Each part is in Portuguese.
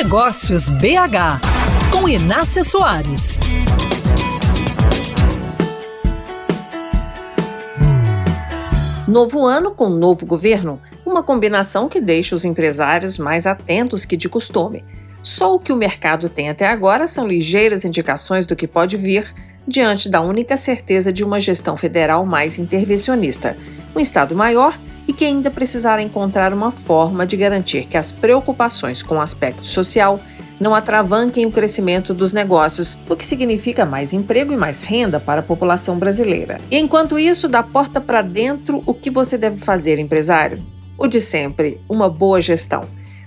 Negócios BH, com Inácia Soares. Novo ano com novo governo, uma combinação que deixa os empresários mais atentos que de costume. Só o que o mercado tem até agora são ligeiras indicações do que pode vir diante da única certeza de uma gestão federal mais intervencionista, um Estado maior e que ainda precisará encontrar uma forma de garantir que as preocupações com o aspecto social não atravanquem o crescimento dos negócios, o que significa mais emprego e mais renda para a população brasileira. E enquanto isso, da porta para dentro, o que você deve fazer, empresário? O de sempre, uma boa gestão.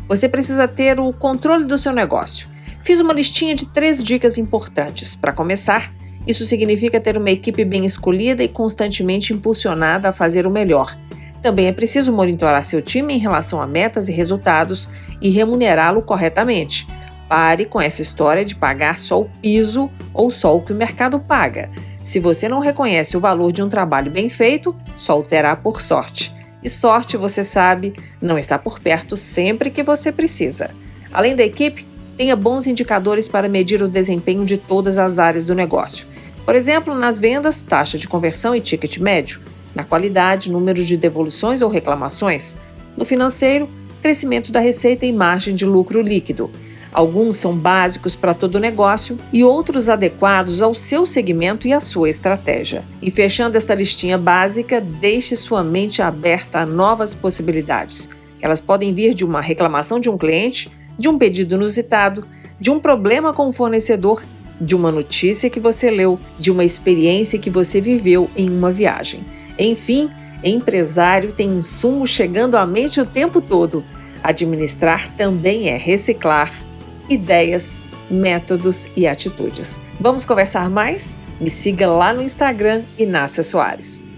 Você precisa ter o controle do seu negócio. Fiz uma listinha de três dicas importantes. Para começar, isso significa ter uma equipe bem escolhida e constantemente impulsionada a fazer o melhor. Também é preciso monitorar seu time em relação a metas e resultados e remunerá-lo corretamente. Pare com essa história de pagar só o piso ou só o que o mercado paga. Se você não reconhece o valor de um trabalho bem feito, só o terá por sorte. E sorte, você sabe, não está por perto sempre que você precisa. Além da equipe, tenha bons indicadores para medir o desempenho de todas as áreas do negócio. Por exemplo, nas vendas, taxa de conversão e ticket médio. Na qualidade, número de devoluções ou reclamações. No financeiro, crescimento da receita e margem de lucro líquido. Alguns são básicos para todo negócio e outros adequados ao seu segmento e à sua estratégia. E fechando esta listinha básica, deixe sua mente aberta a novas possibilidades. Elas podem vir de uma reclamação de um cliente, de um pedido inusitado, de um problema com o fornecedor de uma notícia que você leu, de uma experiência que você viveu em uma viagem. Enfim, empresário tem insumo chegando à mente o tempo todo. Administrar também é reciclar ideias, métodos e atitudes. Vamos conversar mais? Me siga lá no Instagram, Inácia Soares.